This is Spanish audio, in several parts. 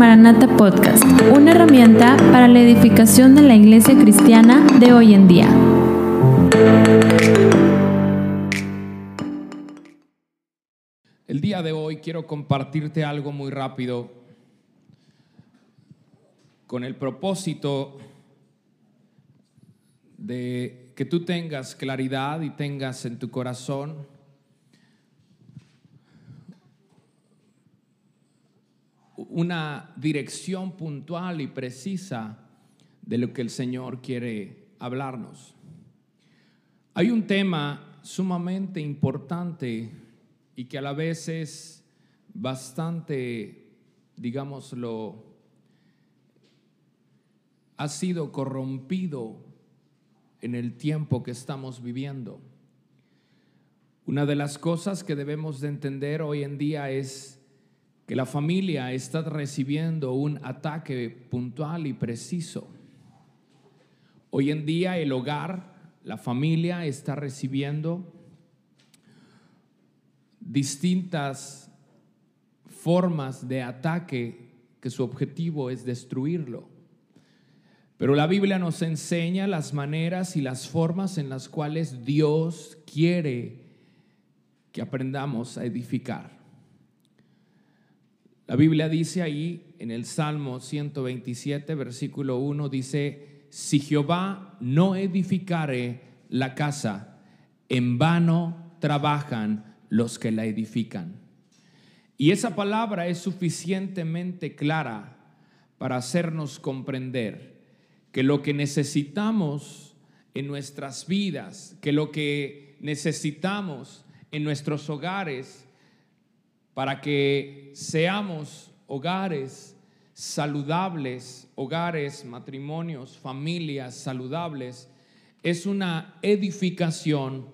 Maranata Podcast, una herramienta para la edificación de la iglesia cristiana de hoy en día. El día de hoy quiero compartirte algo muy rápido con el propósito de que tú tengas claridad y tengas en tu corazón una dirección puntual y precisa de lo que el Señor quiere hablarnos. Hay un tema sumamente importante y que a la vez es bastante, digámoslo, ha sido corrompido en el tiempo que estamos viviendo. Una de las cosas que debemos de entender hoy en día es que la familia está recibiendo un ataque puntual y preciso. Hoy en día el hogar, la familia está recibiendo distintas formas de ataque que su objetivo es destruirlo. Pero la Biblia nos enseña las maneras y las formas en las cuales Dios quiere que aprendamos a edificar. La Biblia dice ahí en el Salmo 127, versículo 1, dice, si Jehová no edificare la casa, en vano trabajan los que la edifican. Y esa palabra es suficientemente clara para hacernos comprender que lo que necesitamos en nuestras vidas, que lo que necesitamos en nuestros hogares, para que seamos hogares saludables, hogares, matrimonios, familias saludables, es una edificación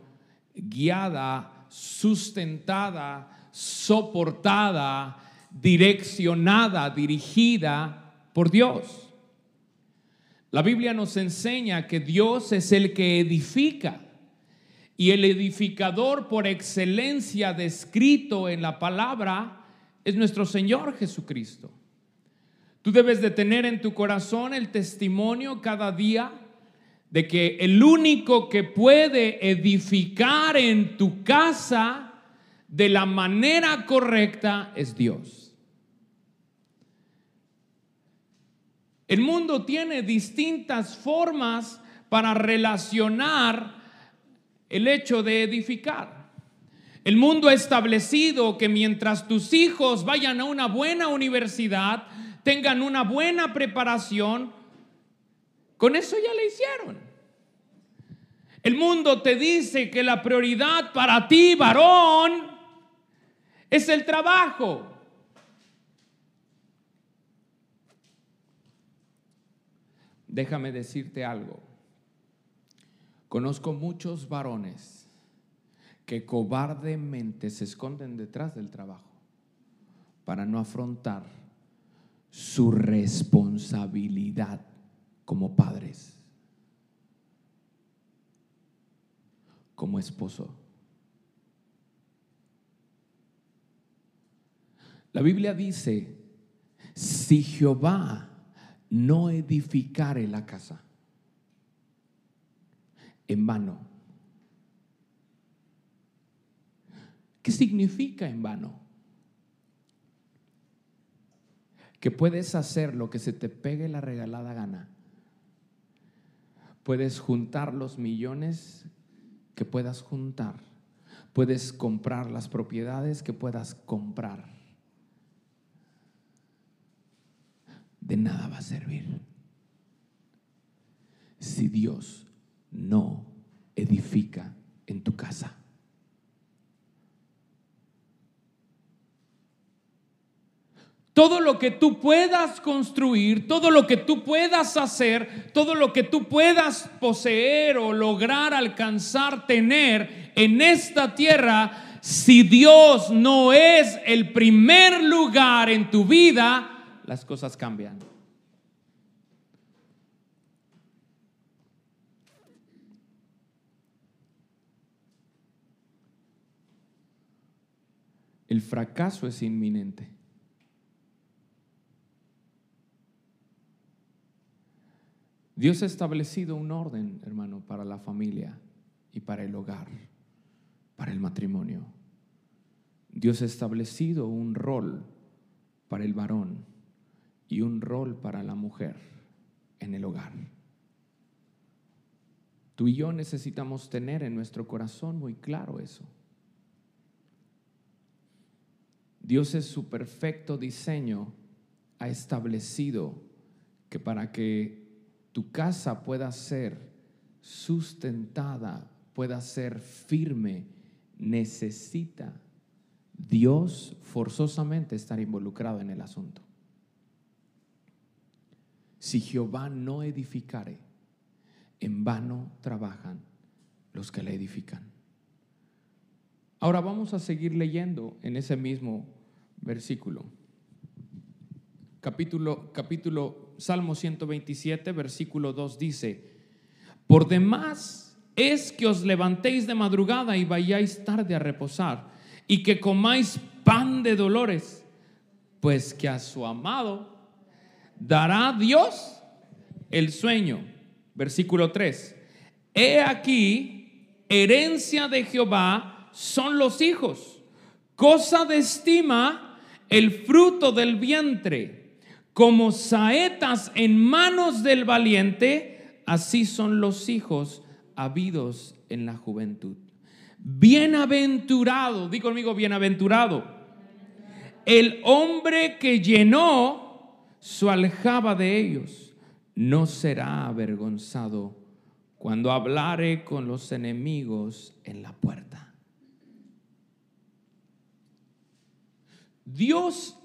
guiada, sustentada, soportada, direccionada, dirigida por Dios. La Biblia nos enseña que Dios es el que edifica. Y el edificador por excelencia descrito en la palabra es nuestro Señor Jesucristo. Tú debes de tener en tu corazón el testimonio cada día de que el único que puede edificar en tu casa de la manera correcta es Dios. El mundo tiene distintas formas para relacionar el hecho de edificar. El mundo ha establecido que mientras tus hijos vayan a una buena universidad, tengan una buena preparación, con eso ya le hicieron. El mundo te dice que la prioridad para ti, varón, es el trabajo. Déjame decirte algo. Conozco muchos varones que cobardemente se esconden detrás del trabajo para no afrontar su responsabilidad como padres, como esposo. La Biblia dice, si Jehová no edificare la casa, en vano. ¿Qué significa en vano? Que puedes hacer lo que se te pegue la regalada gana. Puedes juntar los millones que puedas juntar. Puedes comprar las propiedades que puedas comprar. De nada va a servir si Dios no edifica en tu casa. Todo lo que tú puedas construir, todo lo que tú puedas hacer, todo lo que tú puedas poseer o lograr alcanzar, tener en esta tierra, si Dios no es el primer lugar en tu vida, las cosas cambian. El fracaso es inminente. Dios ha establecido un orden, hermano, para la familia y para el hogar, para el matrimonio. Dios ha establecido un rol para el varón y un rol para la mujer en el hogar. Tú y yo necesitamos tener en nuestro corazón muy claro eso. Dios es su perfecto diseño ha establecido que para que tu casa pueda ser sustentada, pueda ser firme, necesita Dios forzosamente estar involucrado en el asunto. Si Jehová no edificare, en vano trabajan los que le edifican. Ahora vamos a seguir leyendo en ese mismo versículo. Capítulo, capítulo Salmo 127, versículo 2 dice, por demás es que os levantéis de madrugada y vayáis tarde a reposar y que comáis pan de dolores, pues que a su amado dará Dios el sueño. Versículo 3. He aquí, herencia de Jehová son los hijos, cosa de estima el fruto del vientre, como saetas en manos del valiente, así son los hijos habidos en la juventud. Bienaventurado, di conmigo, bienaventurado. El hombre que llenó su aljaba de ellos no será avergonzado cuando hablare con los enemigos en la puerta. Dios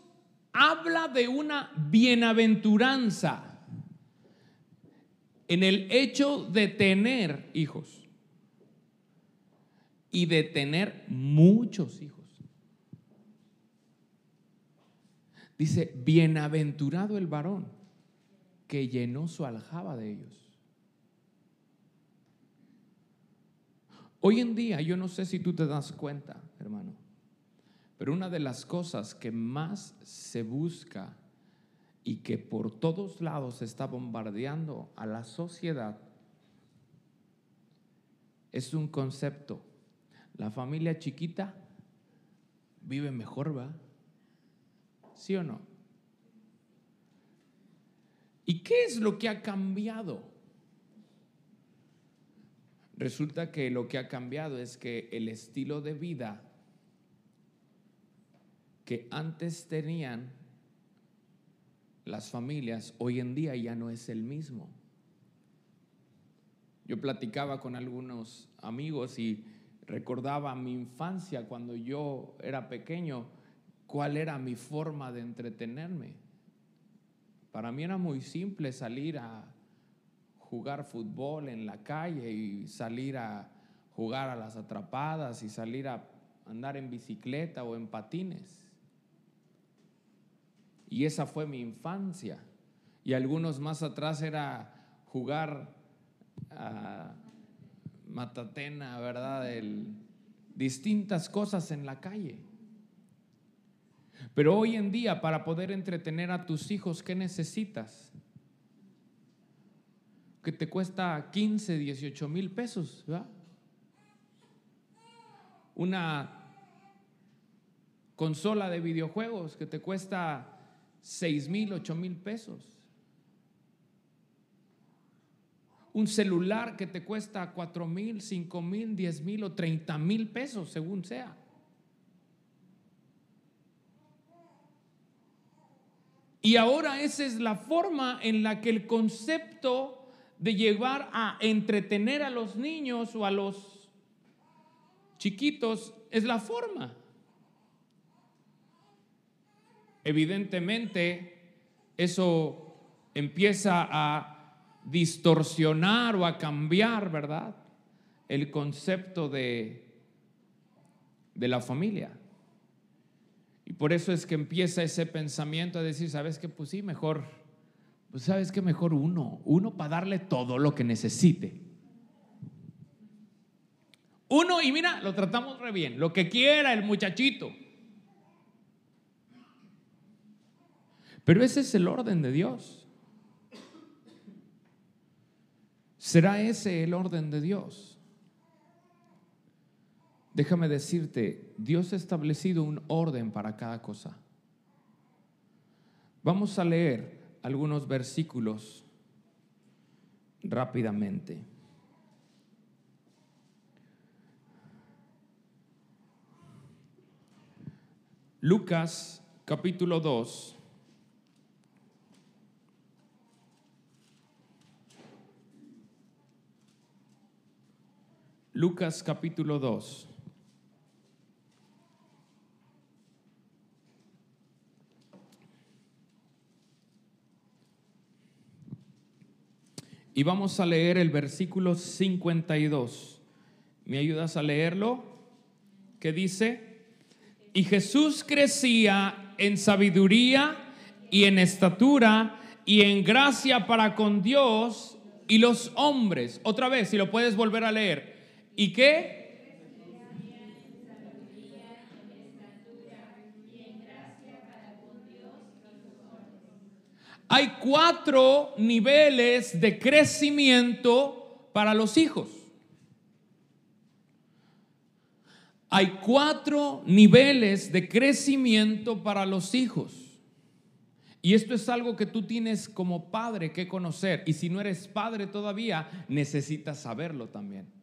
habla de una bienaventuranza en el hecho de tener hijos y de tener muchos hijos. Dice, bienaventurado el varón que llenó su aljaba de ellos. Hoy en día, yo no sé si tú te das cuenta, hermano, pero una de las cosas que más se busca y que por todos lados está bombardeando a la sociedad es un concepto la familia chiquita vive mejor, ¿va? ¿Sí o no? ¿Y qué es lo que ha cambiado? Resulta que lo que ha cambiado es que el estilo de vida que antes tenían las familias, hoy en día ya no es el mismo. Yo platicaba con algunos amigos y recordaba mi infancia cuando yo era pequeño, cuál era mi forma de entretenerme. Para mí era muy simple salir a jugar fútbol en la calle y salir a jugar a las atrapadas y salir a andar en bicicleta o en patines. Y esa fue mi infancia. Y algunos más atrás era jugar a matatena, ¿verdad? distintas cosas en la calle. Pero hoy en día, para poder entretener a tus hijos, ¿qué necesitas? Que te cuesta 15, 18 mil pesos, ¿verdad? Una consola de videojuegos que te cuesta 6 mil, 8 mil pesos un celular que te cuesta 4 mil, 5 mil, 10 mil o 30 mil pesos, según sea. Y ahora esa es la forma en la que el concepto de llevar a entretener a los niños o a los chiquitos es la forma. Evidentemente, eso empieza a distorsionar o a cambiar, ¿verdad? El concepto de, de la familia. Y por eso es que empieza ese pensamiento a decir, ¿sabes qué? Pues sí, mejor, pues sabes que mejor uno, uno para darle todo lo que necesite. Uno, y mira, lo tratamos re bien, lo que quiera el muchachito. Pero ese es el orden de Dios. ¿Será ese el orden de Dios? Déjame decirte, Dios ha establecido un orden para cada cosa. Vamos a leer algunos versículos rápidamente. Lucas capítulo 2. Lucas capítulo 2. Y vamos a leer el versículo 52. ¿Me ayudas a leerlo? ¿Qué dice? Y Jesús crecía en sabiduría y en estatura y en gracia para con Dios y los hombres. Otra vez, si lo puedes volver a leer. ¿Y qué? Hay cuatro niveles de crecimiento para los hijos. Hay cuatro niveles de crecimiento para los hijos. Y esto es algo que tú tienes como padre que conocer. Y si no eres padre todavía, necesitas saberlo también.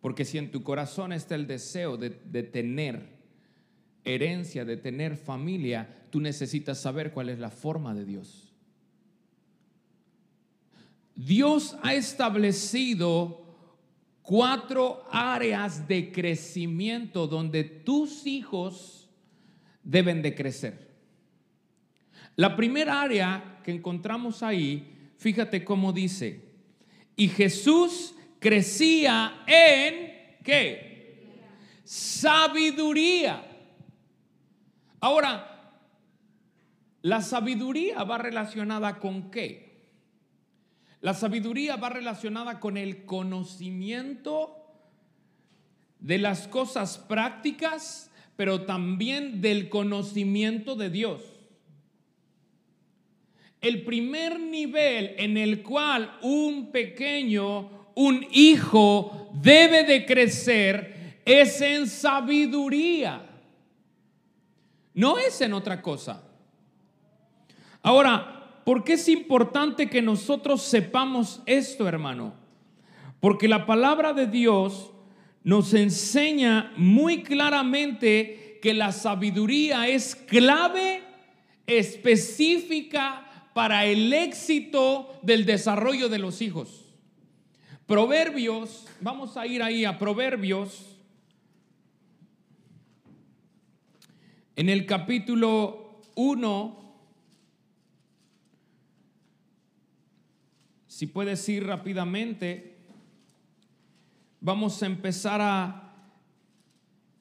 Porque si en tu corazón está el deseo de, tener herencia, de tener familia, tú necesitas saber cuál es la forma de Dios. Dios ha establecido cuatro áreas de crecimiento donde tus hijos deben de crecer. La primera área que encontramos ahí, fíjate cómo dice, y Jesús crecía en qué? Sabiduría. Ahora, la sabiduría va relacionada con qué? La sabiduría va relacionada con el conocimiento de las cosas prácticas, pero también del conocimiento de Dios. El primer nivel en el cual un pequeño, un hijo debe de crecer es en sabiduría. No es en otra cosa. Ahora, ¿Por qué es importante que nosotros sepamos esto, hermano? Porque la palabra de Dios nos enseña muy claramente que la sabiduría es clave específica para el éxito del desarrollo de los hijos. Proverbios, vamos a ir ahí a Proverbios, en el capítulo 1, Si puedes ir rápidamente, vamos a empezar a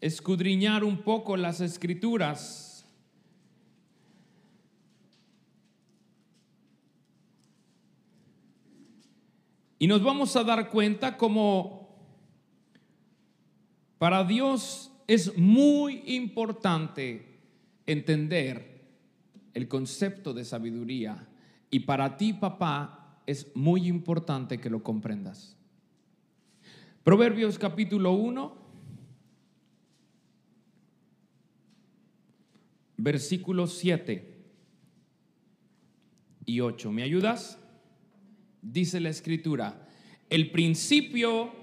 escudriñar un poco las escrituras. Y nos vamos a dar cuenta como para Dios es muy importante entender el concepto de sabiduría. Y para ti, papá, es muy importante que lo comprendas. Proverbios capítulo 1, versículos 7 y 8. ¿Me ayudas? Dice la escritura, el principio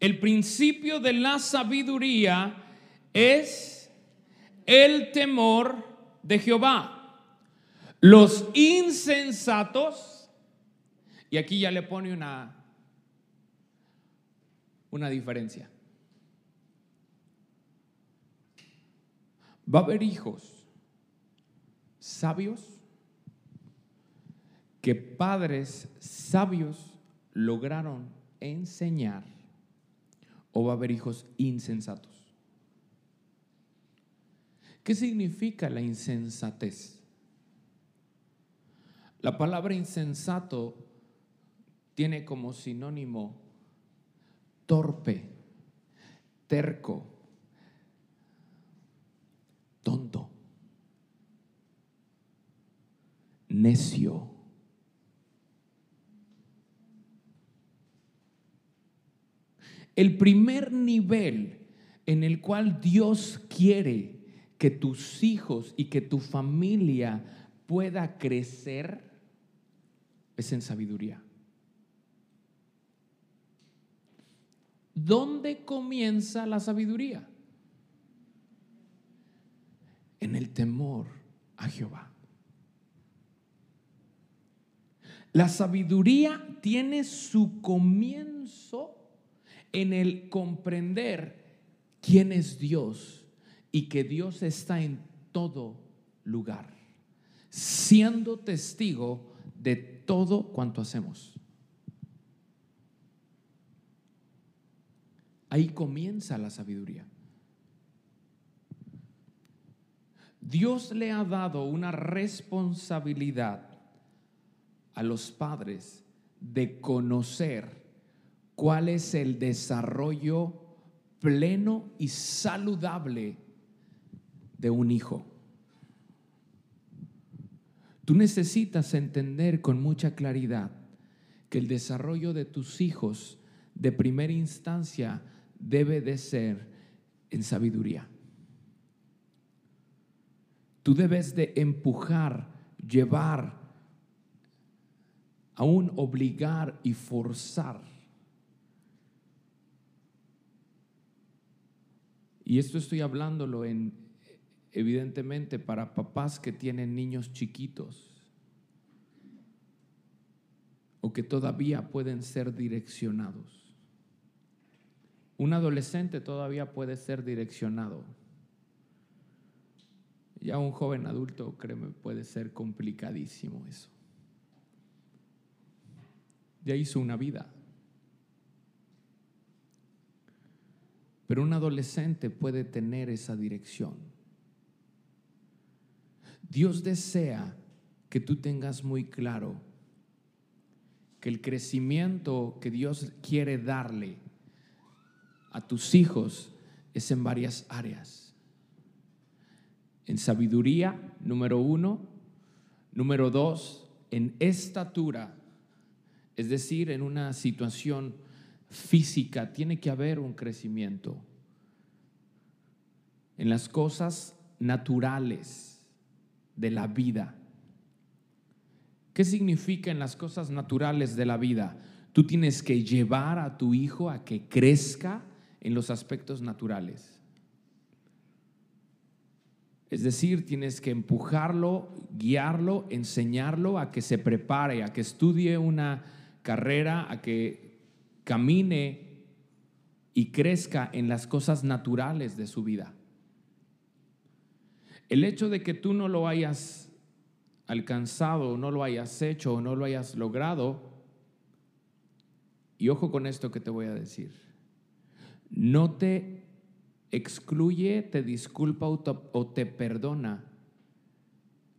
El principio de la sabiduría es el temor de Jehová. Los insensatos, y aquí ya le pone una, una diferencia. Va a haber hijos sabios que padres sabios lograron enseñar o va a haber hijos insensatos. ¿Qué significa la insensatez? La palabra insensato tiene como sinónimo torpe, terco, tonto, necio. El primer nivel en el cual Dios quiere que tus hijos y que tu familia pueda crecer es en sabiduría. ¿Dónde comienza la sabiduría? En el temor a Jehová. La sabiduría tiene su comienzo en el comprender quién es Dios y que Dios está en todo lugar, siendo testigo de todo cuanto hacemos. Ahí comienza la sabiduría. Dios le ha dado una responsabilidad a los padres de conocer cuál es el desarrollo pleno y saludable de un hijo. Tú necesitas entender con mucha claridad que el desarrollo de tus hijos de primera instancia debe de ser en sabiduría. Tú debes de empujar, llevar, aún obligar y forzar. Y esto estoy hablándolo en, evidentemente, para papás que tienen niños chiquitos o que todavía pueden ser direccionados. Un adolescente todavía puede ser direccionado. Ya un joven adulto, créeme, puede ser complicadísimo eso. Ya hizo una vida. Pero un adolescente puede tener esa dirección. Dios desea que tú tengas muy claro que el crecimiento que Dios quiere darle a tus hijos es en varias áreas. En sabiduría, número uno. Número dos, en estatura, es decir, en una situación física, tiene que haber un crecimiento. En las cosas naturales de la vida. ¿Qué significa en las cosas naturales de la vida? Tú tienes que llevar a tu hijo a que crezca en los aspectos naturales. Es decir, tienes que empujarlo, guiarlo, enseñarlo a que se prepare, a que estudie una carrera, a que camine y crezca en las cosas naturales de su vida. El hecho de que tú no lo hayas alcanzado, no lo hayas hecho o no lo hayas logrado, y ojo con esto que te voy a decir, no te excluye, te disculpa o te perdona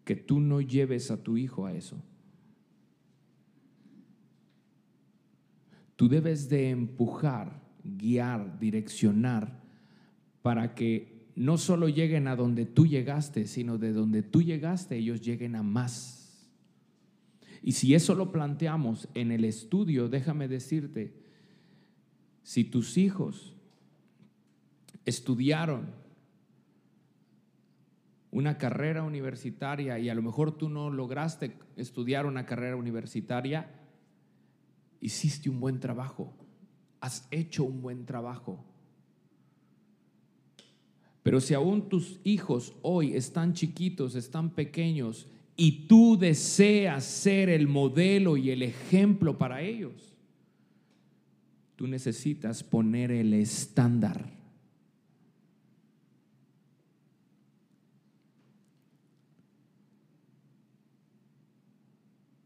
que tú no lleves a tu hijo a eso. Tú debes de empujar, guiar, direccionar para que no solo lleguen a donde tú llegaste, sino de donde tú llegaste ellos lleguen a más. Y si eso lo planteamos en el estudio, déjame decirte, si tus hijos estudiaron una carrera universitaria y a lo mejor tú no lograste estudiar una carrera universitaria, hiciste un buen trabajo, has hecho un buen trabajo. Pero si aún tus hijos hoy están chiquitos, están pequeños, y tú deseas ser el modelo y el ejemplo para ellos, tú necesitas poner el estándar.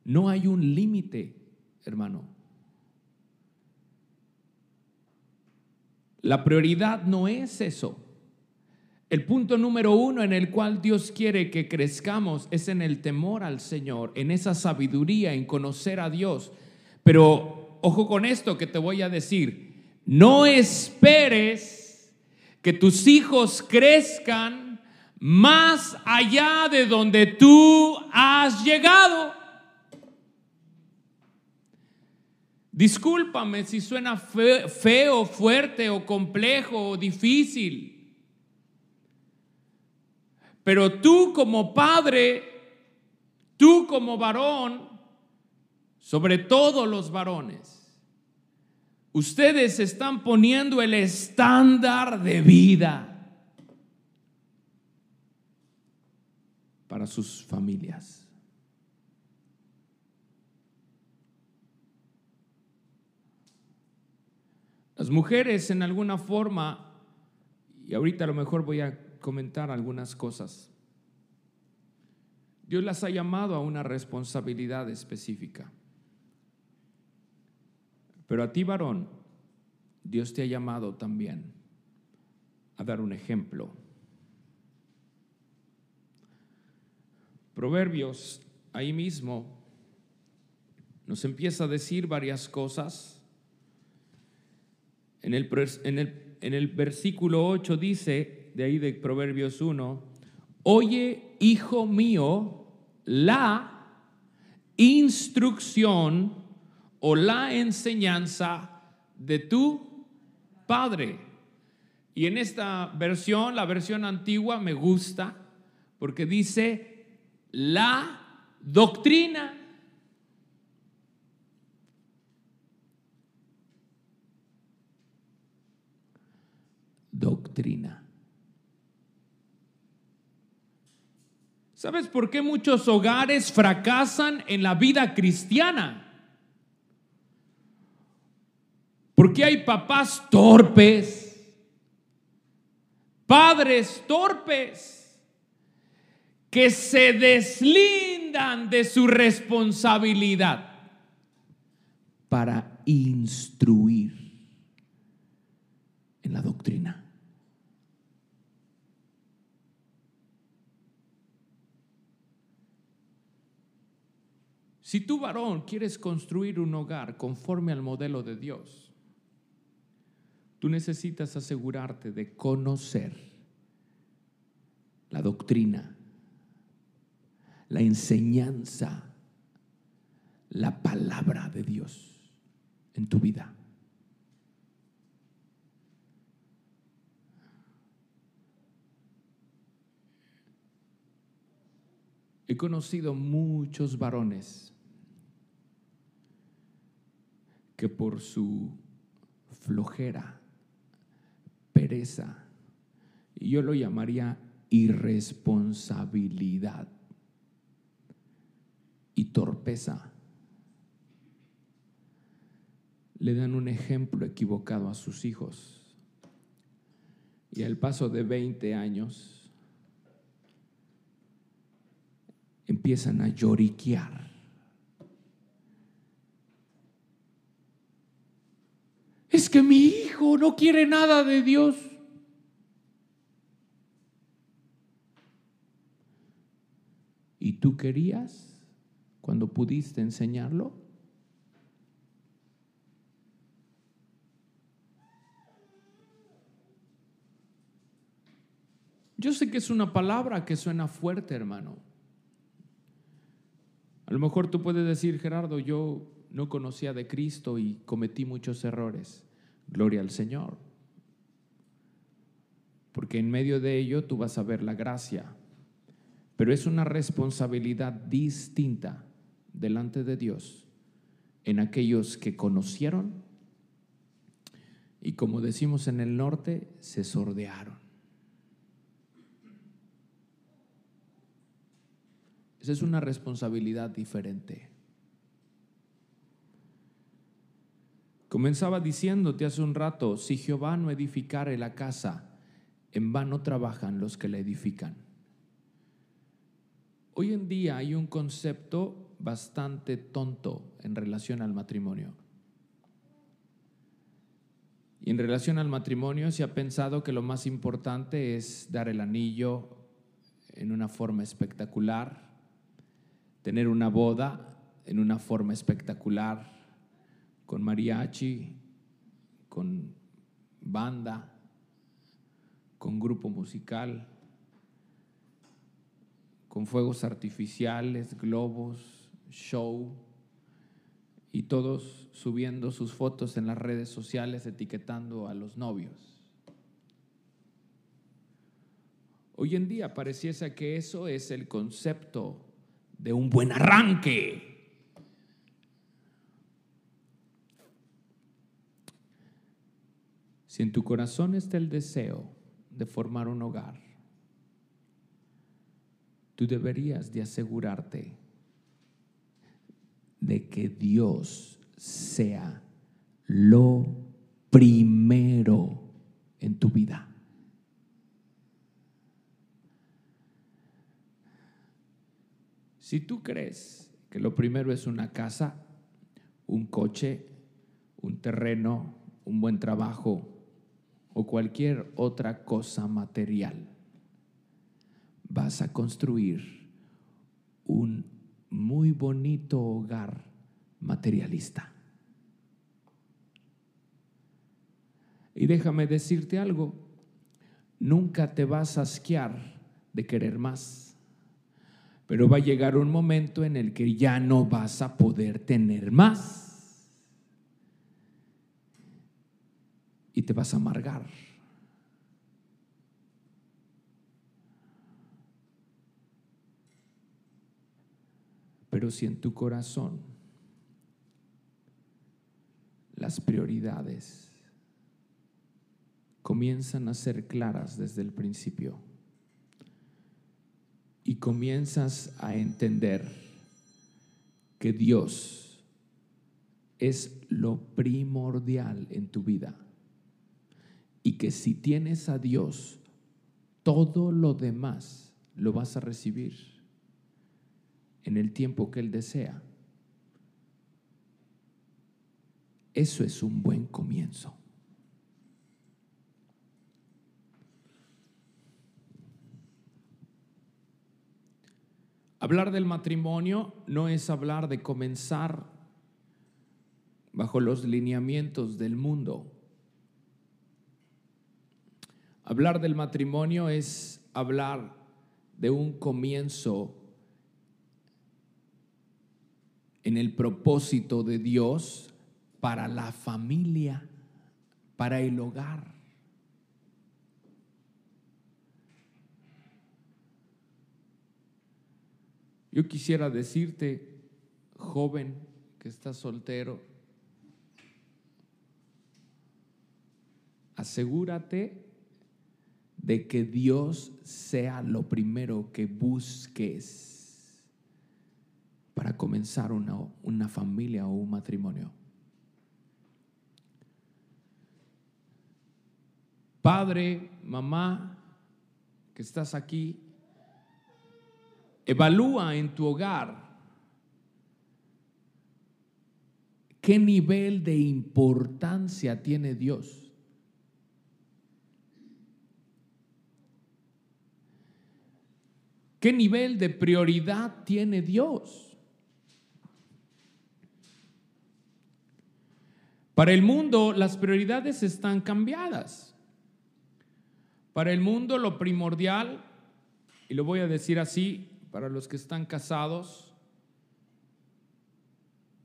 No hay un límite, hermano. La prioridad no es eso. El punto número uno en el cual Dios quiere que crezcamos es en el temor al Señor, en esa sabiduría, en conocer a Dios. Pero ojo con esto que te voy a decir. No esperes que tus hijos crezcan más allá de donde tú has llegado. Discúlpame si suena feo, fuerte o complejo o difícil. Pero tú como padre, tú como varón, sobre todo los varones, ustedes están poniendo el estándar de vida para sus familias. Las mujeres en alguna forma, y ahorita a lo mejor voy a comentar algunas cosas, Dios las ha llamado a una responsabilidad específica. Pero a ti, varón, Dios te ha llamado también a dar un ejemplo. Proverbios, ahí mismo, nos empieza a decir varias cosas en el, en el, versículo 8 dice, de ahí de Proverbios 1, oye, hijo mío, la instrucción o la enseñanza de tu padre. Y en esta versión, la versión antigua, me gusta porque dice la doctrina. doctrina. ¿Sabes por qué muchos hogares fracasan en la vida cristiana? Porque hay papás torpes, padres torpes, que se deslindan de su responsabilidad para instruir en la doctrina. Si tú varón quieres construir un hogar conforme al modelo de Dios, tú necesitas asegurarte de conocer la doctrina, la enseñanza, la palabra de Dios en tu vida. He conocido muchos varones que por su flojera, pereza, y yo lo llamaría irresponsabilidad y torpeza, le dan un ejemplo equivocado a sus hijos. Y al paso de 20 años empiezan a lloriquear es que mi hijo no quiere nada de Dios. ¿Y tú querías cuando pudiste enseñarlo? Yo sé que es una palabra que suena fuerte, hermano. A lo mejor tú puedes decir, Gerardo, yo no conocía de Cristo y cometí muchos errores. Gloria al Señor. Porque en medio de ello tú vas a ver la gracia. Pero es una responsabilidad distinta delante de Dios en aquellos que conocieron y como decimos en el norte, se sordearon. Esa es una responsabilidad diferente. Comenzaba diciéndote hace un rato, si Jehová no edificare la casa, en vano trabajan los que la edifican. Hoy en día hay un concepto bastante tonto en relación al matrimonio. Y en relación al matrimonio se ha pensado que lo más importante es dar el anillo en una forma espectacular, tener una boda en una forma espectacular, con mariachi, con banda, con grupo musical, con fuegos artificiales, globos, show, y todos subiendo sus fotos en las redes sociales etiquetando a los novios. Hoy en día pareciese que eso es el concepto de un buen arranque. Si en tu corazón está el deseo de formar un hogar, tú deberías de asegurarte de que Dios sea lo primero en tu vida. Si tú crees que lo primero es una casa, un coche, un terreno, un buen trabajo o cualquier otra cosa material, vas a construir un muy bonito hogar materialista. Y déjame decirte algo, nunca te vas a asquear de querer más, pero va a llegar un momento en el que ya no vas a poder tener más y te vas a amargar. Pero si en tu corazón las prioridades comienzan a ser claras desde el principio y comienzas a entender que Dios es lo primordial en tu vida y que si tienes a Dios, todo lo demás lo vas a recibir en el tiempo que Él desea. Eso es un buen comienzo. Hablar del matrimonio no es hablar de comenzar bajo los lineamientos del mundo. Hablar del matrimonio es hablar de un comienzo en el propósito de Dios para la familia, para el hogar. Yo quisiera decirte, joven que estás soltero, asegúrate de que Dios sea lo primero que busques para comenzar una, una familia o un matrimonio. Padre, mamá, que estás aquí, evalúa en tu hogar qué nivel de importancia tiene Dios. ¿Qué nivel de prioridad tiene Dios? Para el mundo las prioridades están cambiadas. Para el mundo lo primordial, y lo voy a decir así, para los que están casados,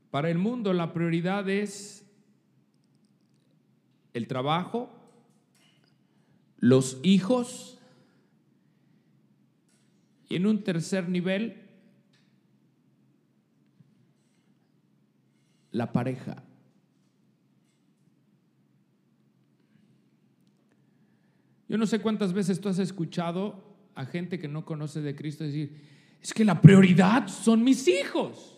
para el mundo la prioridad es el trabajo, los hijos y en un tercer nivel, la pareja. Yo no sé cuántas veces tú has escuchado a gente que no conoce de Cristo decir, es que la prioridad son mis hijos.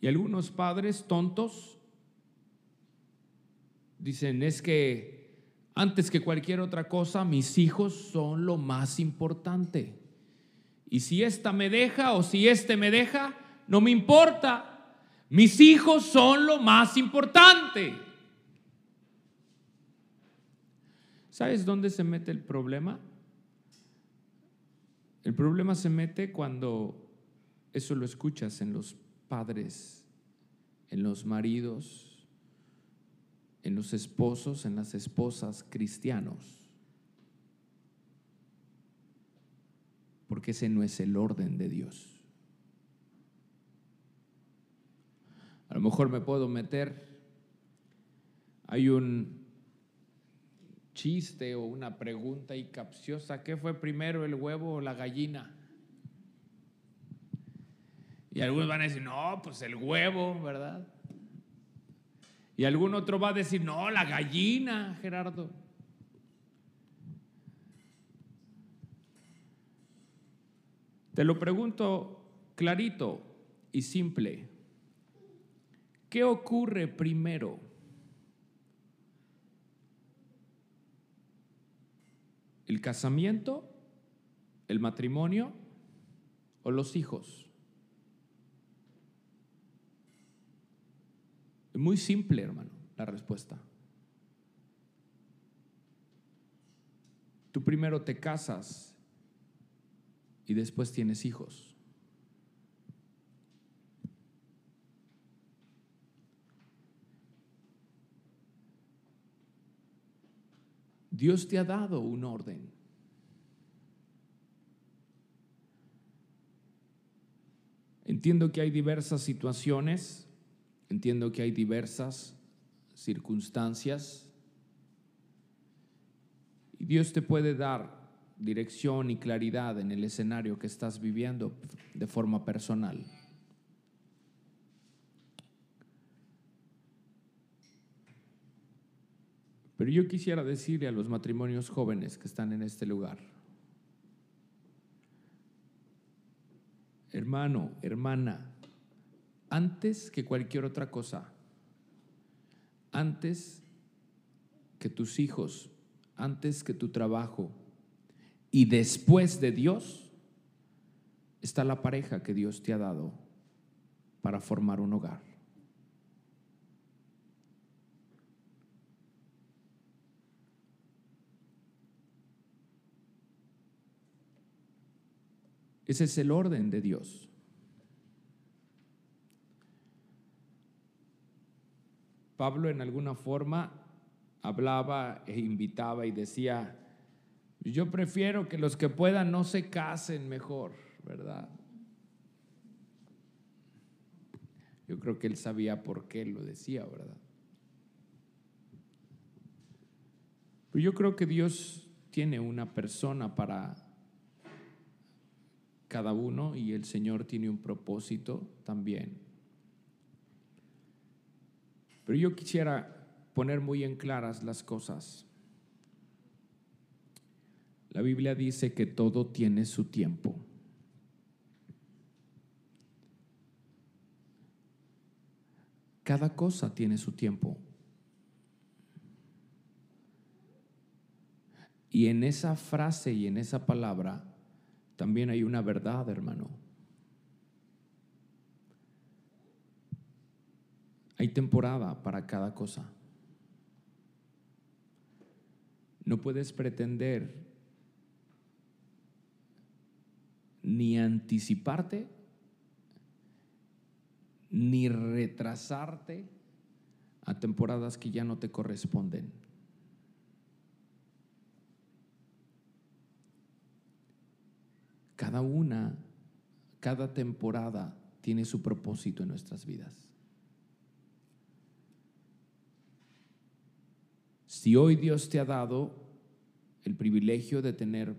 Y algunos padres tontos dicen, es que antes que cualquier otra cosa, mis hijos son lo más importante. Y si esta me deja o si este me deja, no me importa. Mis hijos son lo más importante. ¿Sabes dónde se mete el problema? El problema se mete cuando Eso lo escuchas en los padres, en los maridos, en los esposos, en las esposas cristianos. Porque ese no es el orden de Dios. A lo mejor me puedo meter, hay un chiste o una pregunta y capciosa, ¿qué fue primero, el huevo o la gallina? Y algunos van a decir, no, pues el huevo, ¿verdad? Y algún otro va a decir, no, la gallina, Gerardo. Te lo pregunto clarito y simple. ¿Qué ocurre primero? ¿El casamiento? ¿El matrimonio? ¿O los hijos? Es muy simple, hermano, la respuesta. Tú primero te casas y después tienes hijos. Dios te ha dado un orden. Entiendo que hay diversas situaciones, entiendo que hay diversas circunstancias y Dios te puede dar dirección y claridad en el escenario que estás viviendo de forma personal. Pero yo quisiera decirle a los matrimonios jóvenes que están en este lugar, hermano, hermana, antes que cualquier otra cosa, antes que tus hijos, antes que tu trabajo y después de Dios, está la pareja que Dios te ha dado para formar un hogar. Ese es el orden de Dios. Pablo en alguna forma hablaba e invitaba y decía, yo prefiero que los que puedan no se casen mejor, ¿verdad? Yo creo que él sabía por qué lo decía, ¿verdad? Pero yo creo que Dios tiene una persona para cada uno y el Señor tiene un propósito también. Pero yo quisiera poner muy en claras las cosas. La Biblia dice que todo tiene su tiempo. Cada cosa tiene su tiempo. Y en esa frase y en esa palabra también hay una verdad, hermano. Hay temporada para cada cosa. No puedes pretender ni anticiparte, ni retrasarte a temporadas que ya no te corresponden. Cada una, cada temporada tiene su propósito en nuestras vidas. Si hoy Dios te ha dado el privilegio de tener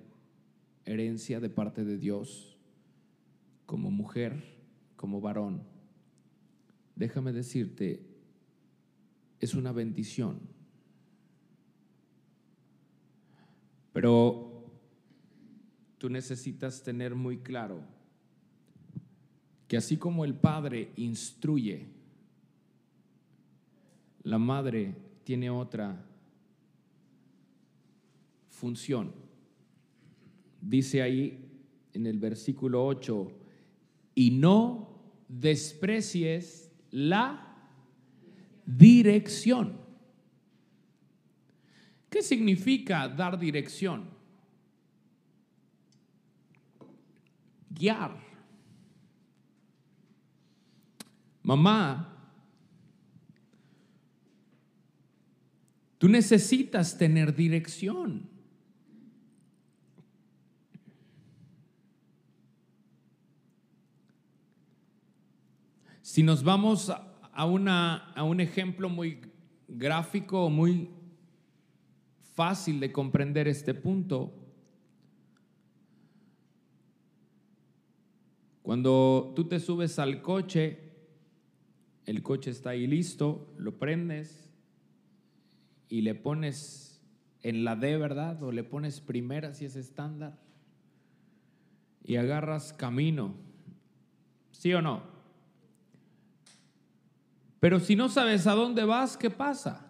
herencia de parte de Dios como mujer, como varón, déjame decirte, es una bendición. Pero tú necesitas tener muy claro que así como el padre instruye, la madre tiene otra función. Dice ahí en el versículo 8, y no desprecies la dirección. ¿Qué significa dar dirección? guiar. Mamá, tú necesitas tener dirección. Si nos vamos a, una, a un ejemplo muy gráfico, muy fácil de comprender este punto, cuando tú te subes al coche, el coche está ahí listo, lo prendes y le pones en la D, ¿verdad? O le pones primera si es estándar y agarras camino. ¿Sí o no? Pero si no sabes a dónde vas, ¿qué pasa?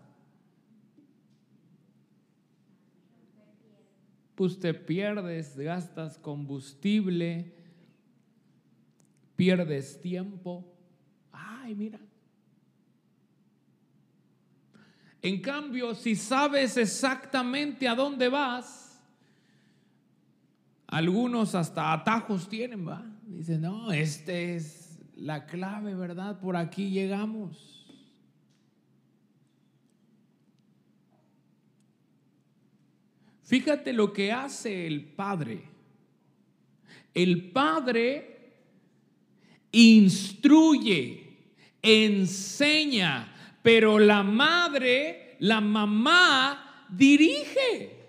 Pues te pierdes, gastas combustible, pierdes tiempo. Ay, mira. En cambio, si sabes exactamente a dónde vas, algunos hasta atajos tienen, va. Dicen, no, este es la clave, ¿verdad? Por aquí llegamos. Fíjate lo que hace el Padre. El Padre instruye, enseña, pero la madre, la mamá, dirige.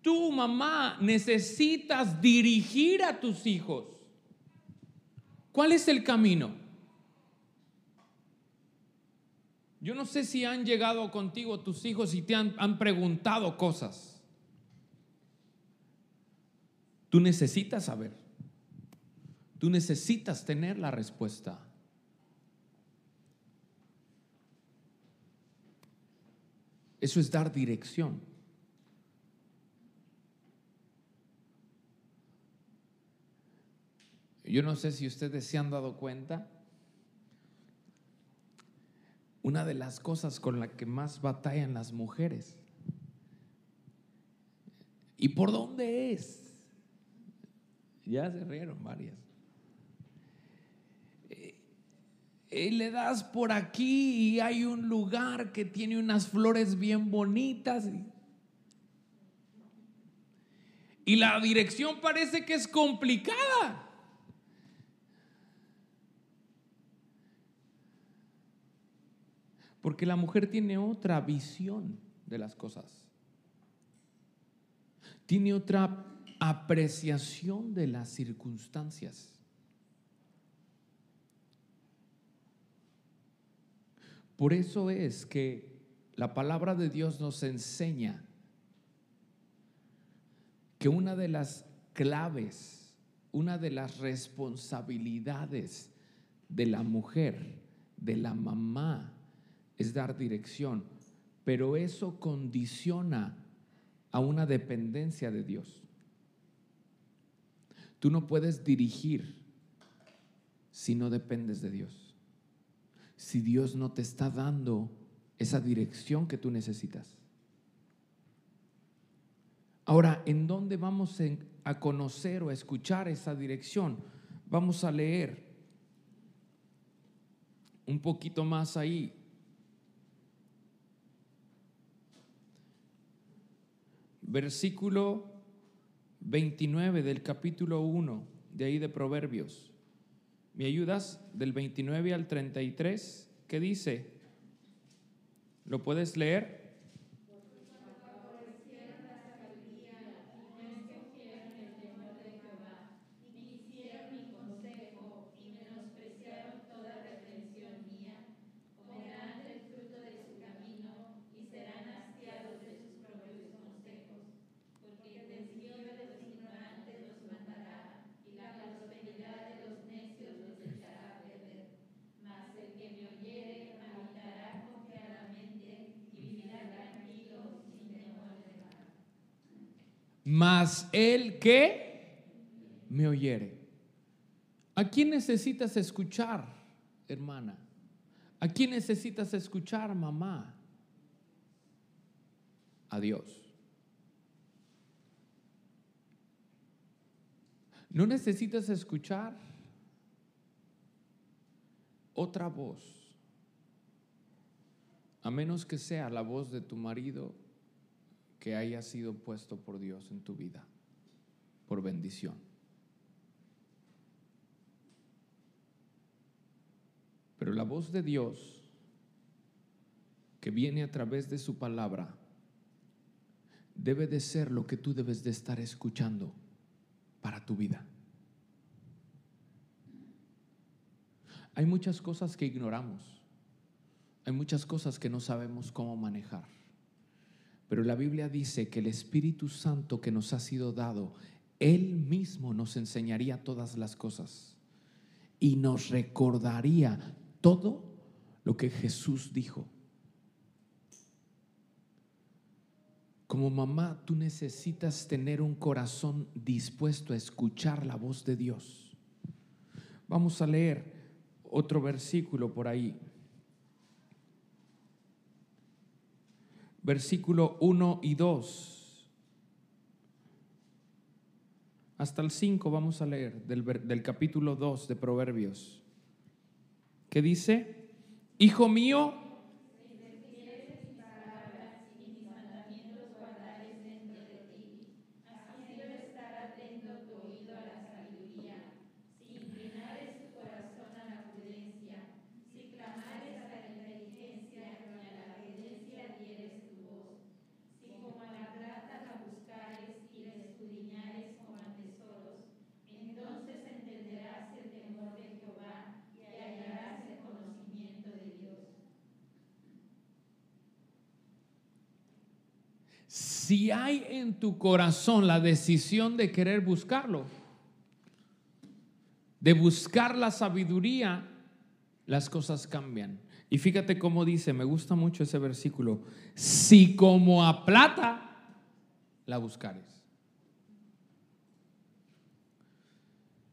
Tu mamá necesitas dirigir a tus hijos. ¿Cuál es el camino? Yo no sé si han llegado contigo tus hijos y te han, han preguntado cosas. Tú necesitas saber. Tú necesitas tener la respuesta. Eso es dar dirección. Yo no sé si ustedes se han dado cuenta. Una de las cosas con la que más batallan las mujeres. ¿Y por dónde es? Ya se rieron varias. Eh, eh, le das por aquí y hay un lugar que tiene unas flores bien bonitas. Y la dirección parece que es complicada. Porque la mujer tiene otra visión de las cosas. Tiene otra apreciación de las circunstancias. Por eso es que la palabra de Dios nos enseña que una de las claves, una de las responsabilidades de la mujer, de la mamá, es dar dirección, pero eso condiciona a una dependencia de Dios. Tú no puedes dirigir si no dependes de Dios. Si Dios no te está dando esa dirección que tú necesitas. Ahora, ¿en dónde vamos a conocer o a escuchar esa dirección? Vamos a leer un poquito más ahí versículo 29 del capítulo 1 de ahí de Proverbios. ¿Me ayudas? Del 29 al 33, ¿qué dice? ¿Lo puedes leer? Mas el que me oyere. ¿A quién necesitas escuchar, hermana? ¿A quién necesitas escuchar, mamá? A Dios. ¿No necesitas escuchar otra voz, a menos que sea la voz de tu marido que haya sido puesto por Dios en tu vida, por bendición. Pero la voz de Dios que viene a través de su palabra debe de ser lo que tú debes de estar escuchando para tu vida. Hay muchas cosas que ignoramos, hay muchas cosas que no sabemos cómo manejar, pero la Biblia dice que el Espíritu Santo que nos ha sido dado, Él mismo nos enseñaría todas las cosas y nos recordaría todo lo que Jesús dijo. Como mamá, tú necesitas tener un corazón dispuesto a escuchar la voz de Dios. Vamos a leer otro versículo por ahí. Versículo 1 y 2. Hasta el 5 vamos a leer del, del capítulo 2 de Proverbios. Que dice, Hijo mío, si hay en tu corazón la decisión de querer buscarlo, de buscar la sabiduría, las cosas cambian. Y fíjate cómo dice, me gusta mucho ese versículo, si como a plata la buscares.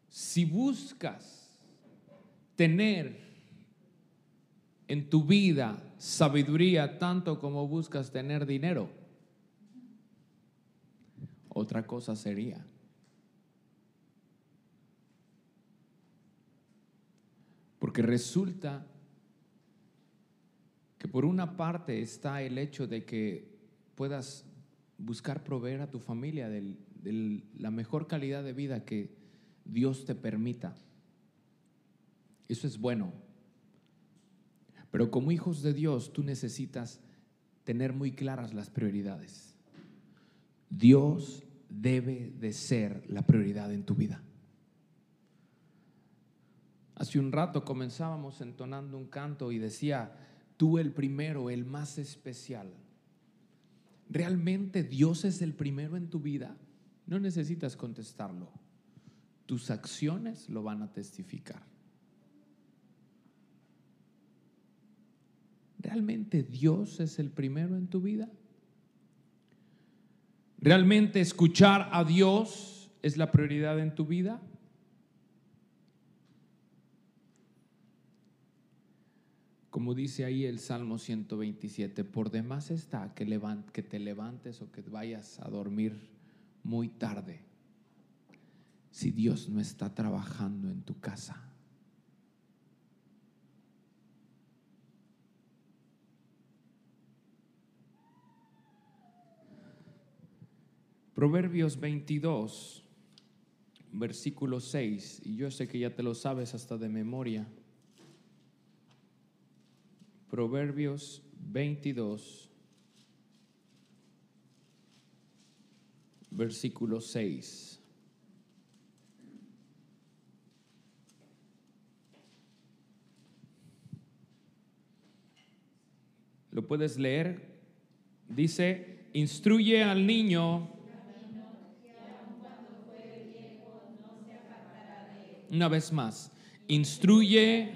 Si buscas tener en tu vida sabiduría tanto como buscas tener dinero, otra cosa sería. Porque resulta que por una parte está el hecho de que puedas buscar proveer a tu familia de la mejor calidad de vida que Dios te permita. Eso es bueno. Pero como hijos de Dios tú necesitas tener muy claras las prioridades. Dios debe de ser la prioridad en tu vida. Hace un rato comenzábamos entonando un canto y decía, tú el primero, el más especial. ¿Realmente Dios es el primero en tu vida? No necesitas contestarlo. Tus acciones lo van a testificar. ¿Realmente Dios es el primero en tu vida? ¿Realmente escuchar a Dios es la prioridad en tu vida? Como dice ahí el Salmo 127, por demás está que, que te levantes o que vayas a dormir muy tarde si Dios no está trabajando en tu casa. Proverbios 22, versículo 6, y yo sé que ya te lo sabes hasta de memoria. Proverbios 22, versículo 6. ¿Lo puedes leer? Dice, instruye al niño Una vez más, instruye.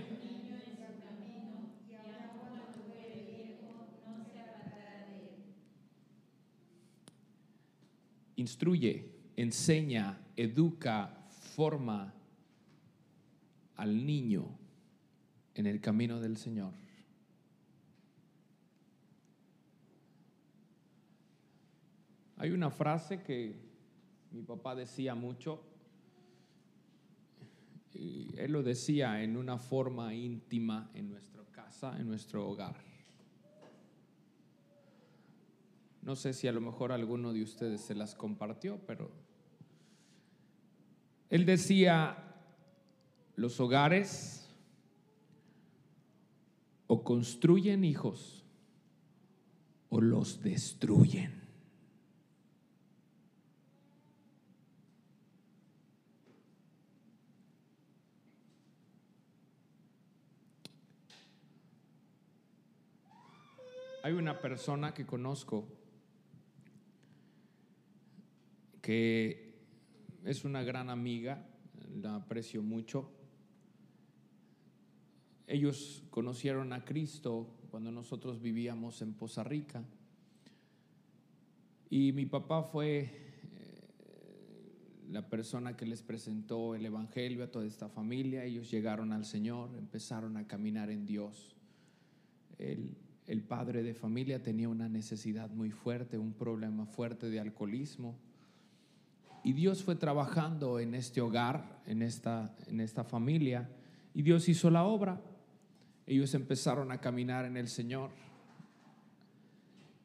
Instruye, enseña, educa, forma al niño en el camino del Señor. Hay una frase que mi papá decía mucho Él lo decía en una forma íntima en nuestra casa, en nuestro hogar. No sé si a lo mejor alguno de ustedes se las compartió, pero él decía, los hogares o construyen hijos o los destruyen. Hay una persona que conozco que es una gran amiga, la aprecio mucho. Ellos conocieron a Cristo cuando nosotros vivíamos en Poza Rica. Y mi papá fue eh, la persona que les presentó el Evangelio a toda esta familia. Ellos llegaron al Señor, empezaron a caminar en Dios. El padre de familia tenía una necesidad muy fuerte, un problema fuerte de alcoholismo. Y Dios fue trabajando en este hogar, en esta, en esta familia, y Dios hizo la obra. Ellos empezaron a caminar en el Señor.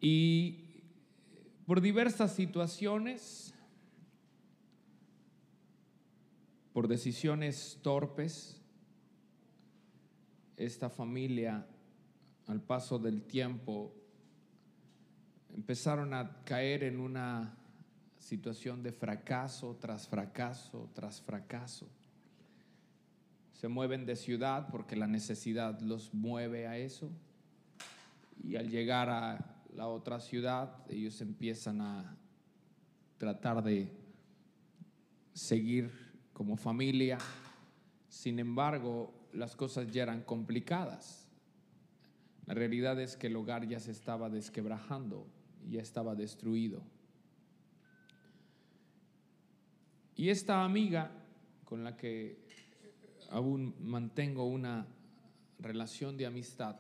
Y por diversas situaciones, por decisiones torpes, esta familia al paso del tiempo empezaron a caer en una situación de fracaso tras fracaso tras fracaso. Se mueven de ciudad porque la necesidad los mueve a eso. Y al llegar a la otra ciudad, ellos empiezan a tratar de seguir como familia. Sin embargo, las cosas ya eran complicadas. La realidad es que el hogar ya se estaba desquebrajando, ya estaba destruido. Y esta amiga con la que aún mantengo una relación de amistad,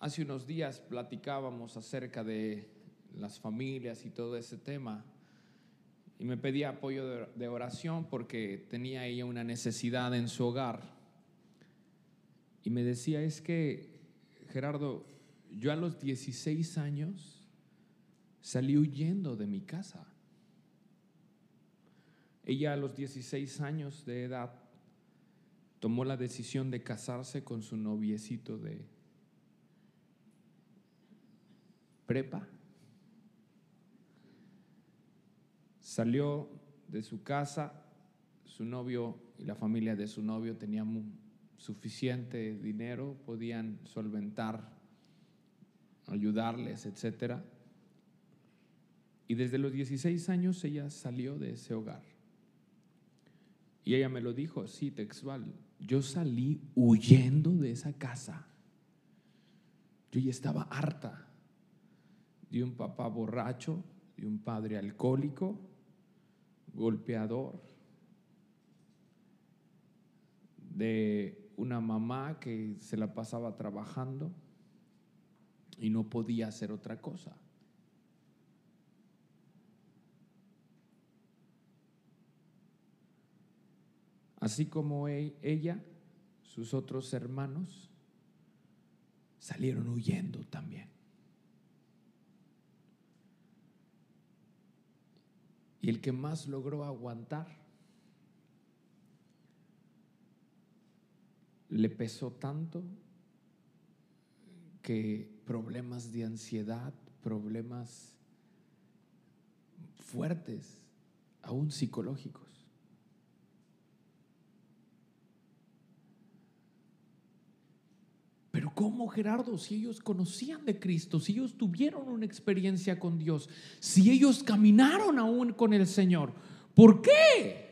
hace unos días platicábamos acerca de las familias y todo ese tema y me pedía apoyo de oración porque tenía ella una necesidad en su hogar. Y me decía, es que, Gerardo, yo a los 16 años salí huyendo de mi casa. Ella a los 16 años de edad tomó la decisión de casarse con su noviecito de prepa. Salió de su casa, su novio y la familia de su novio tenían suficiente dinero, podían solventar, ayudarles, etcétera. Y desde los 16 años ella salió de ese hogar. Y ella me lo dijo así textual. Yo salí huyendo de esa casa. Yo ya estaba harta de un papá borracho, de un padre alcohólico, golpeador, de una mamá que se la pasaba trabajando y no podía hacer otra cosa. Así como e-, ella, sus otros hermanos salieron huyendo también. Y el que más logró aguantar le pesó tanto que problemas de ansiedad, problemas fuertes, aún psicológicos. Pero ¿cómo, Gerardo? Si ellos conocían de Cristo, si ellos tuvieron una experiencia con Dios, si ellos caminaron aún con el Señor, ¿por qué?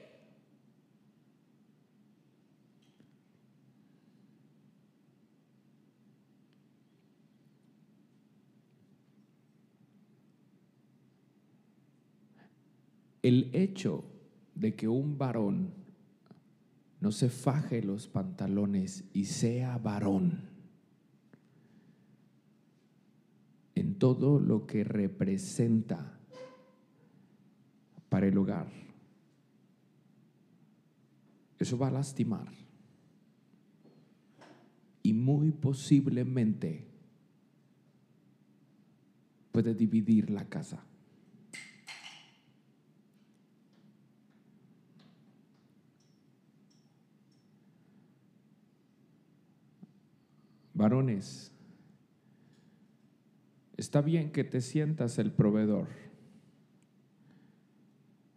El hecho de que un varón no se faje los pantalones y sea varón en todo lo que representa para el hogar. Eso va a lastimar. Y muy posiblemente puede dividir la casa. Varones, está bien que te sientas el proveedor,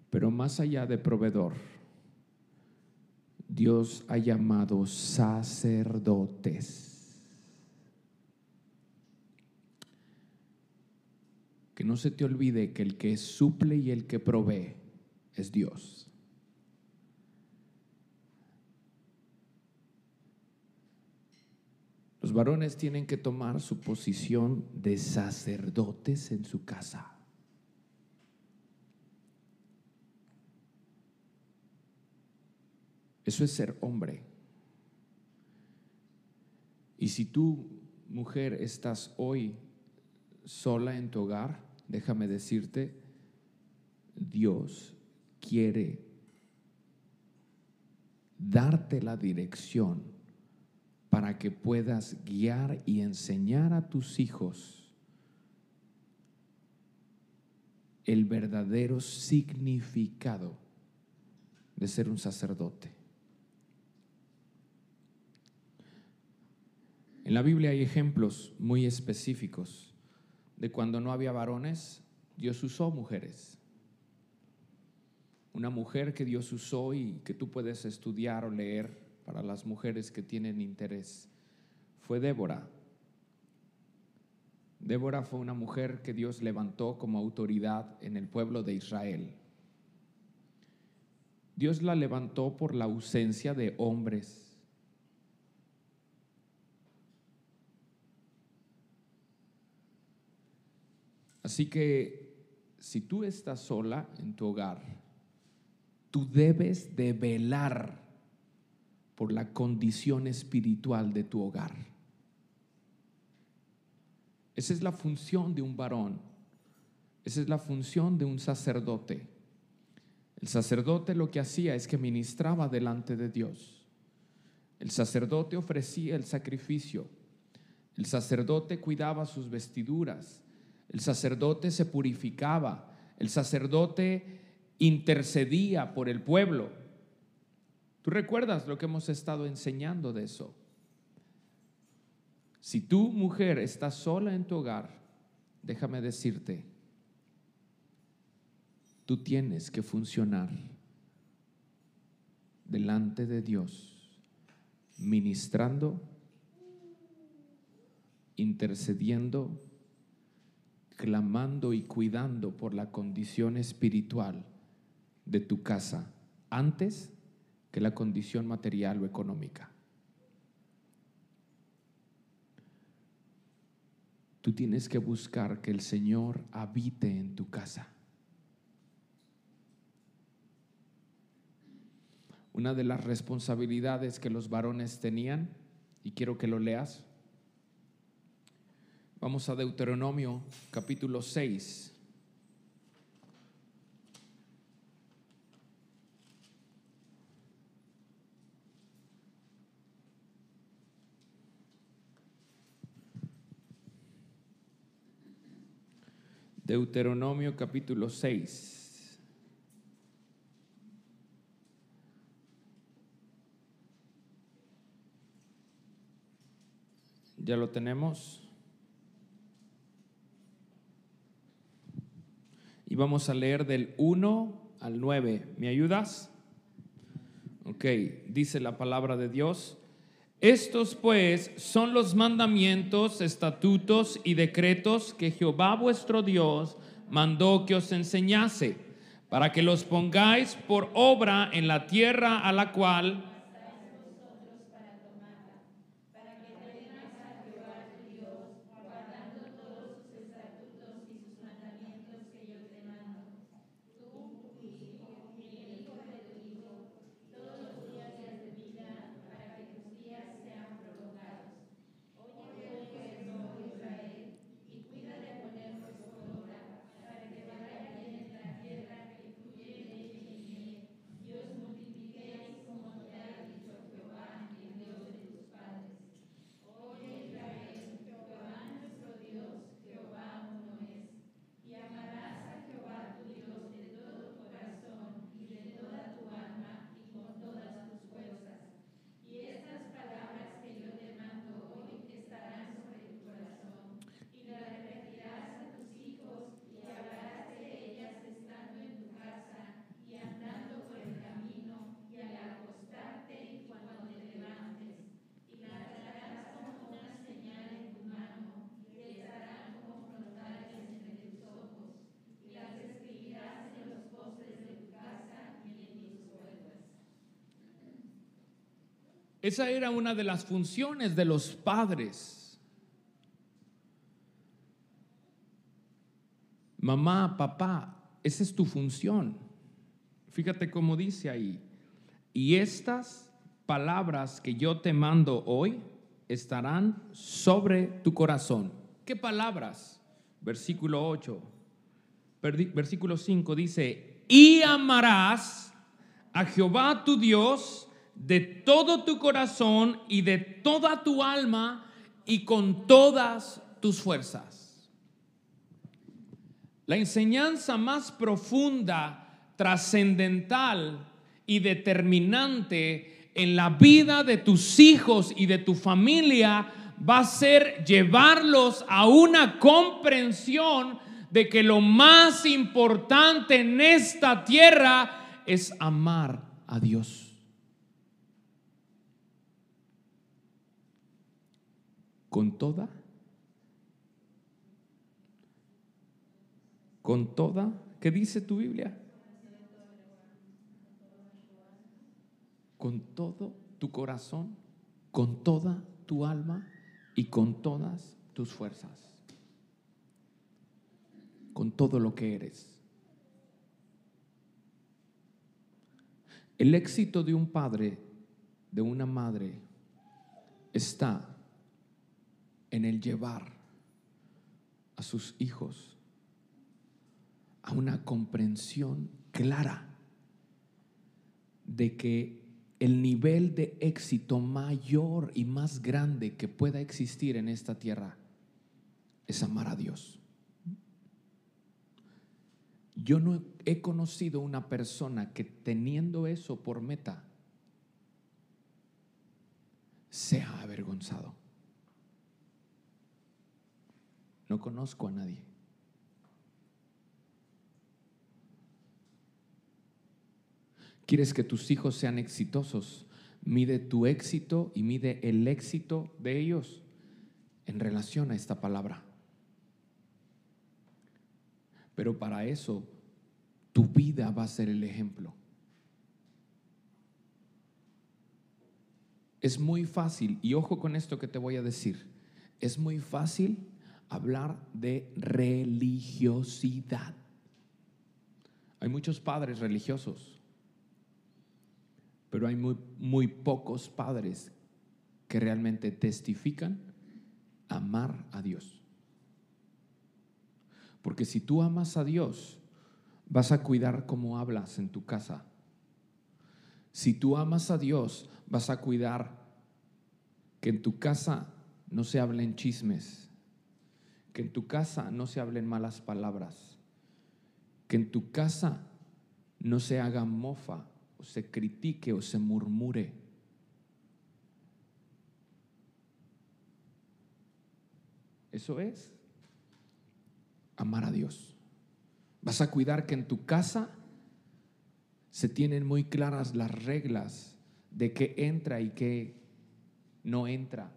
pero más allá de proveedor, Dios ha llamado sacerdotes. Que no se te olvide que el que suple y el que provee es Dios. Los varones tienen que tomar su posición de sacerdotes en su casa. Eso es ser hombre. Y si tú, mujer, estás hoy sola en tu hogar, déjame decirte, Dios quiere darte la dirección para que puedas guiar y enseñar a tus hijos el verdadero significado de ser un sacerdote. En la Biblia hay ejemplos muy específicos de cuando no había varones, Dios usó mujeres. Una mujer que Dios usó y que tú puedes estudiar o leer para las mujeres que tienen interés fue Débora. Débora fue una mujer que Dios levantó como autoridad en el pueblo de Israel. Dios la levantó por la ausencia de hombres Así que si tú estás sola en tu hogar, tú debes de velar por la condición espiritual de tu hogar. Esa es la función de un varón. Esa es la función de un sacerdote. El sacerdote lo que hacía es que ministraba delante de Dios. El sacerdote ofrecía el sacrificio. El sacerdote cuidaba sus vestiduras. El sacerdote se purificaba, el sacerdote intercedía por el pueblo. ¿Tú recuerdas lo que hemos estado enseñando de eso? Si tú, mujer, estás sola en tu hogar, déjame decirte, tú tienes que funcionar delante de Dios, ministrando, intercediendo clamando y cuidando por la condición espiritual de tu casa antes que la condición material o económica. Tú tienes que buscar que el Señor habite en tu casa. Una de las responsabilidades que los varones tenían, y quiero que lo leas, Vamos a Deuteronomio capítulo 6. Deuteronomio capítulo 6. ¿Ya lo tenemos? y vamos a leer del 1 al 9. ¿Me ayudas? Ok, dice la palabra de Dios. Estos pues son los mandamientos, estatutos y decretos que Jehová vuestro Dios mandó que os enseñase, para que los pongáis por obra en la tierra a la cual Esa era una de las funciones de los padres. Mamá, papá, esa es tu función. Fíjate cómo dice ahí. Y estas palabras que yo te mando hoy estarán sobre tu corazón. ¿Qué palabras? Versículo 8. Versículo 5 dice, y amarás a Jehová tu Dios de todo tu corazón y de toda tu alma y con todas tus fuerzas. La enseñanza más profunda, trascendental y determinante en la vida de tus hijos y de tu familia va a ser llevarlos a una comprensión de que lo más importante en esta tierra es amar a Dios. Con toda, con toda, ¿qué dice tu Biblia? Con todo tu corazón, con toda tu alma y con todas tus fuerzas con todo lo que eres. El éxito de un padre, de una madre, está en el llevar a sus hijos a una comprensión clara de que el nivel de éxito mayor y más grande que pueda existir en esta tierra es amar a Dios. Yo no he conocido una persona que teniendo eso por meta sea avergonzado. No conozco a nadie. ¿Quieres que tus hijos sean exitosos? Mide tu éxito y mide el éxito de ellos en relación a esta palabra. Pero para eso tu vida va a ser el ejemplo. Es muy fácil, y ojo con esto que te voy a decir, es muy fácil hablar de religiosidad. Hay muchos padres religiosos, pero hay muy, muy pocos padres que realmente testifican amar a Dios. Porque si tú amas a Dios, vas a cuidar cómo hablas en tu casa. Si tú amas a Dios, vas a cuidar que en tu casa no se hablen chismes, que en tu casa no se hablen malas palabras, que en tu casa no se haga mofa o se critique o se murmure. Eso es amar a Dios. Vas a cuidar que en tu casa se tienen muy claras las reglas de qué entra y qué no entra.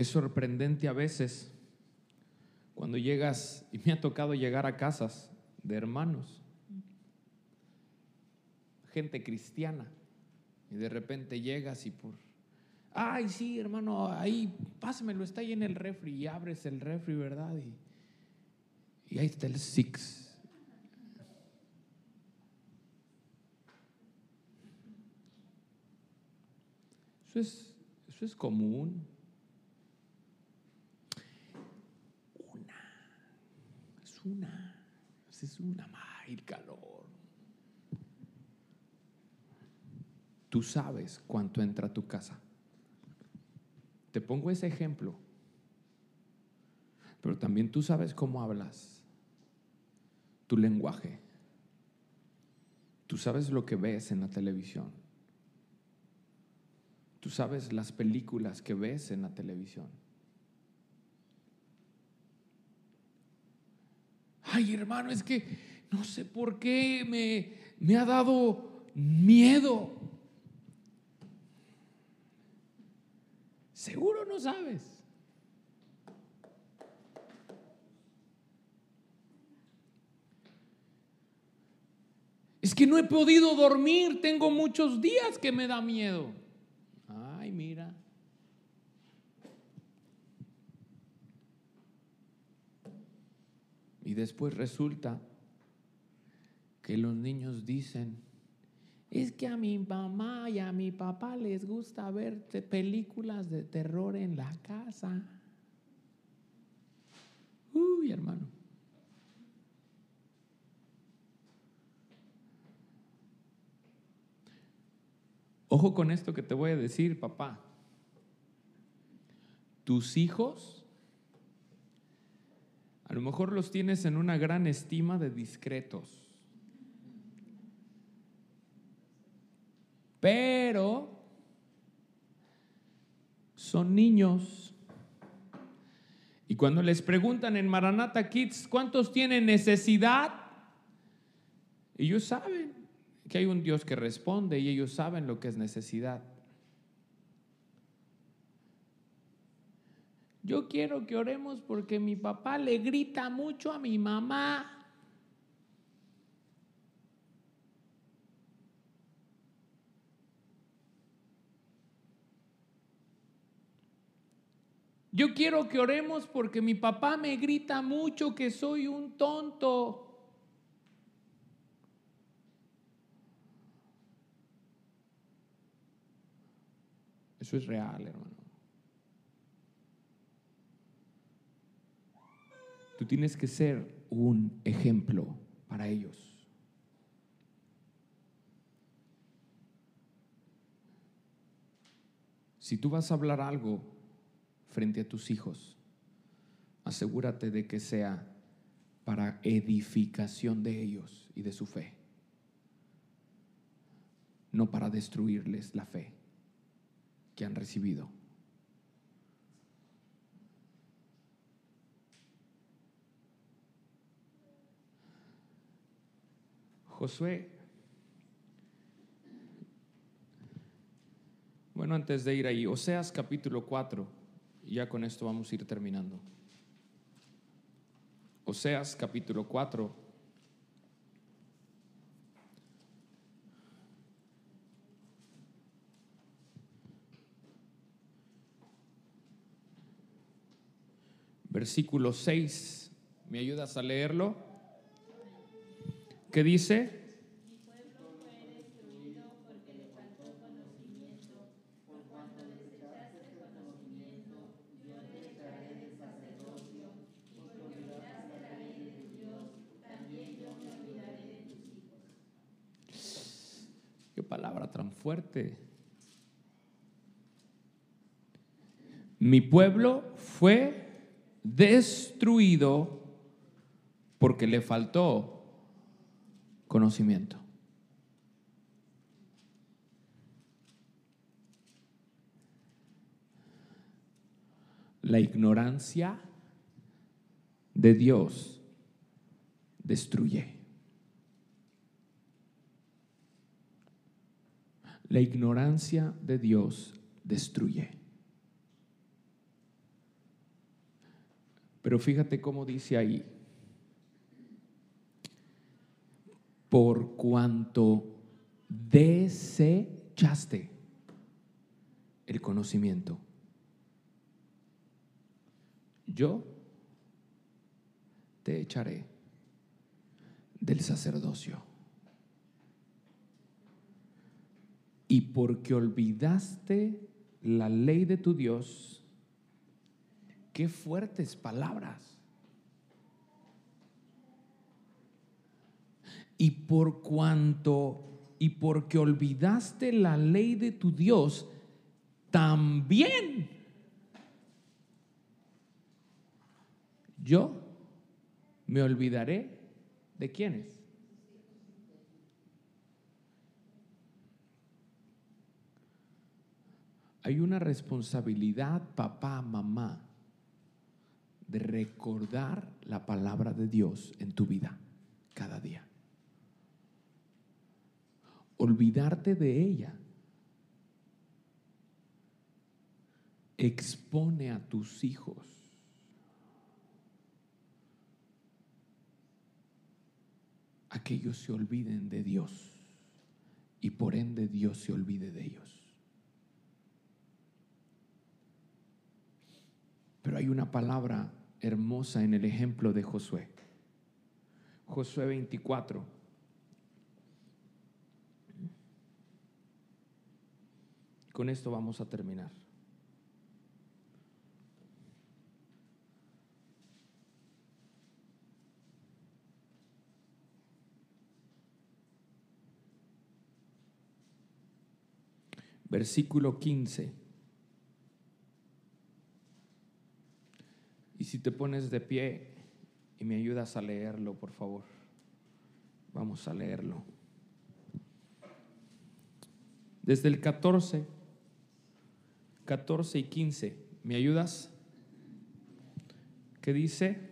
Es sorprendente a veces cuando llegas, y me ha tocado llegar a casas de hermanos, gente cristiana. Y de repente llegas y por, ay, sí, hermano, ahí, pásemelo, está ahí en el refri. Y abres el refri, ¿verdad? Y, y ahí está el Six. Eso es, eso es común. Una. Es una. Es una. El calor. Tú sabes cuánto entra a tu casa. Te pongo ese ejemplo. Pero también tú sabes cómo hablas. Tu lenguaje. Tú sabes lo que ves en la televisión. Tú sabes las películas que ves en la televisión. ay hermano, es que no sé por qué me, me ha dado miedo. Seguro no sabes. Es que no he podido dormir, tengo muchos días que me da miedo. Y después resulta que los niños dicen, es que a mi mamá y a mi papá les gusta ver películas de terror en la casa. Uy, hermano. Ojo con esto que te voy a decir, papá. Tus hijos, a lo mejor los tienes en una gran estima de discretos. Pero son niños. Y cuando les preguntan en Maranata Kids cuántos tienen necesidad, ellos saben que hay un Dios que responde y ellos saben lo que es necesidad. Yo quiero que oremos porque mi papá le grita mucho a mi mamá. Yo quiero que oremos porque mi papá me grita mucho que soy un tonto. Eso es real, hermano. Tú tienes que ser un ejemplo para ellos. Si tú vas a hablar algo frente a tus hijos, asegúrate de que sea para edificación de ellos y de su fe, no para destruirles la fe que han recibido. Josué, bueno, antes de ir ahí, Oseas capítulo 4, y ya con esto vamos a ir terminando. Oseas capítulo 4. Versículo 6. ¿Me ayudas a leerlo? ¿Qué dice? Palabra tan fuerte. Mi pueblo fue destruido porque le faltó conocimiento. La ignorancia de Dios destruye. La ignorancia de Dios destruye. Pero fíjate cómo dice ahí, por cuanto desechaste el conocimiento, yo te echaré del sacerdocio. Y porque olvidaste la ley de tu Dios, qué fuertes palabras. Y por cuanto y porque olvidaste la ley de tu Dios, también yo me olvidaré de quiénes. Hay una responsabilidad, papá, mamá, de recordar la palabra de Dios en tu vida cada día. Olvidarte de ella expone a tus hijos a que ellos se olviden de Dios y por ende Dios se olvide de ellos. Pero hay una palabra hermosa en el ejemplo de Josué. Josué 24. Con esto vamos a terminar. Versículo 15. Y si te pones de pie y me ayudas a leerlo, por favor. Vamos a leerlo. Desde el 14, 14 y 15, ¿me ayudas? ¿Qué dice?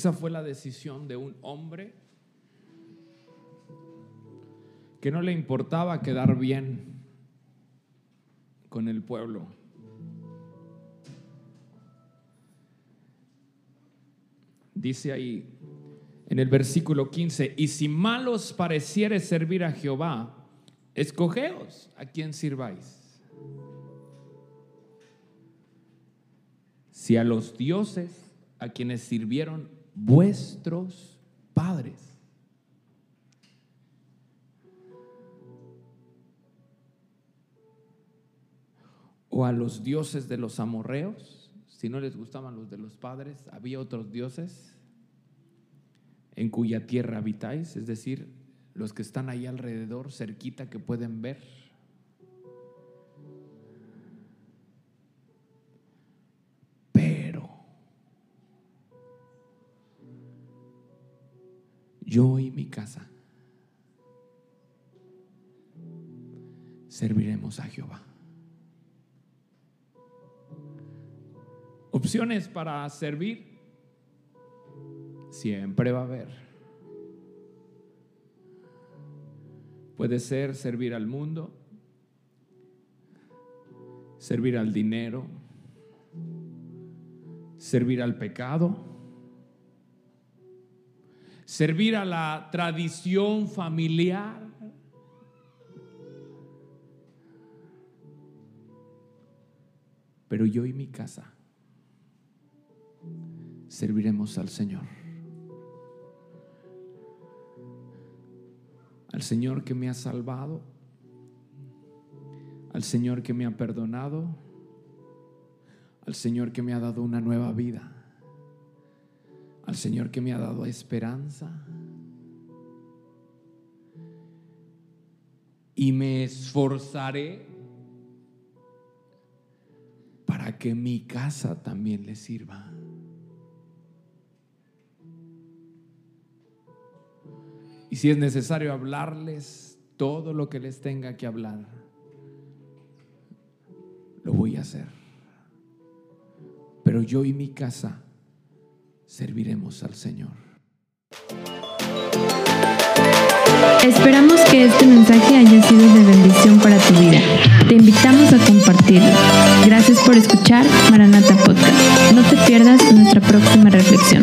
Esa fue la decisión de un hombre que no le importaba quedar bien con el pueblo. Dice ahí en el versículo 15, y si malos pareciere servir a Jehová, escogeos a quien sirváis. Si a los dioses a quienes sirvieron vuestros padres. O a los dioses de los amorreos, si no les gustaban los de los padres, había otros dioses en cuya tierra habitáis, es decir, los que están ahí alrededor, cerquita, que pueden ver. Mi casa serviremos a Jehová. Opciones para servir siempre va a haber. Puede ser servir al mundo, servir al dinero, servir al pecado servir a la tradición familiar. Pero yo y mi casa serviremos al Señor. Al Señor que me ha salvado, al Señor que me ha perdonado, al Señor que me ha dado una nueva vida al Señor que me ha dado esperanza. Y me esforzaré para que mi casa también le sirva. Y si es necesario hablarles todo lo que les tenga que hablar, lo voy a hacer. Pero yo y mi casa serviremos al Señor. Esperamos que este mensaje haya sido de bendición para tu vida. Te invitamos a compartirlo. Gracias por escuchar Maranata Podcast. No te pierdas nuestra próxima reflexión.